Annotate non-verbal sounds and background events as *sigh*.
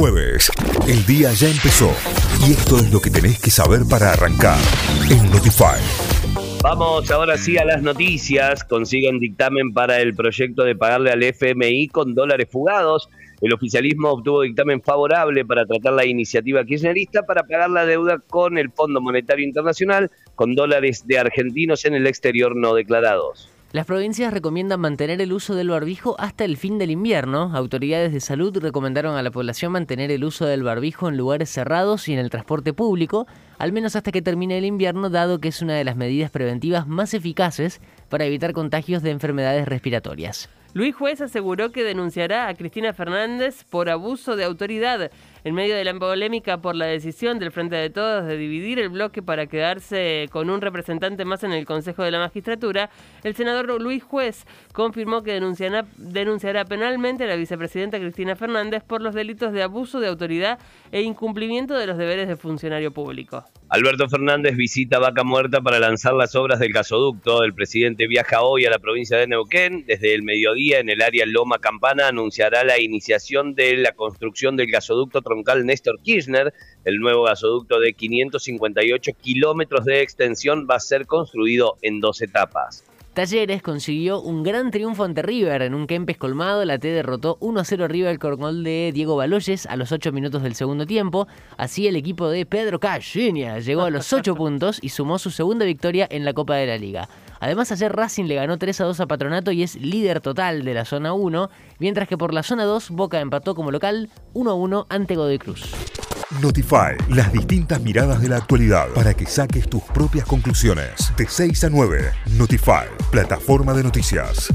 jueves. El día ya empezó y esto es lo que tenés que saber para arrancar en Notify. Vamos ahora sí a las noticias. Consiguen dictamen para el proyecto de pagarle al FMI con dólares fugados. El oficialismo obtuvo dictamen favorable para tratar la iniciativa kirchnerista para pagar la deuda con el Fondo Monetario Internacional con dólares de argentinos en el exterior no declarados. Las provincias recomiendan mantener el uso del barbijo hasta el fin del invierno. Autoridades de salud recomendaron a la población mantener el uso del barbijo en lugares cerrados y en el transporte público, al menos hasta que termine el invierno, dado que es una de las medidas preventivas más eficaces para evitar contagios de enfermedades respiratorias. Luis Juez aseguró que denunciará a Cristina Fernández por abuso de autoridad en medio de la polémica por la decisión del Frente de Todos de dividir el bloque para quedarse con un representante más en el Consejo de la Magistratura, el senador Luis Juez confirmó que denunciará, denunciará penalmente a la vicepresidenta Cristina Fernández por los delitos de abuso de autoridad e incumplimiento de los deberes de funcionario público. Alberto Fernández visita Vaca Muerta para lanzar las obras del gasoducto. El presidente viaja hoy a la provincia de Neuquén. Desde el mediodía en el área Loma Campana anunciará la iniciación de la construcción del gasoducto troncal Néstor Kirchner. El nuevo gasoducto de 558 kilómetros de extensión va a ser construido en dos etapas. Talleres consiguió un gran triunfo ante River en un Kempes colmado. La T derrotó 1-0 arriba el corgol de Diego Baloyes a los 8 minutos del segundo tiempo. Así el equipo de Pedro Caixinha llegó a los 8 *laughs* puntos y sumó su segunda victoria en la Copa de la Liga. Además, ayer Racing le ganó 3 a 2 a Patronato y es líder total de la zona 1, mientras que por la zona 2 Boca empató como local 1 a 1 ante Godoy Cruz. Notify, las distintas miradas de la actualidad para que saques tus propias conclusiones. De 6 a 9, Notify, plataforma de noticias.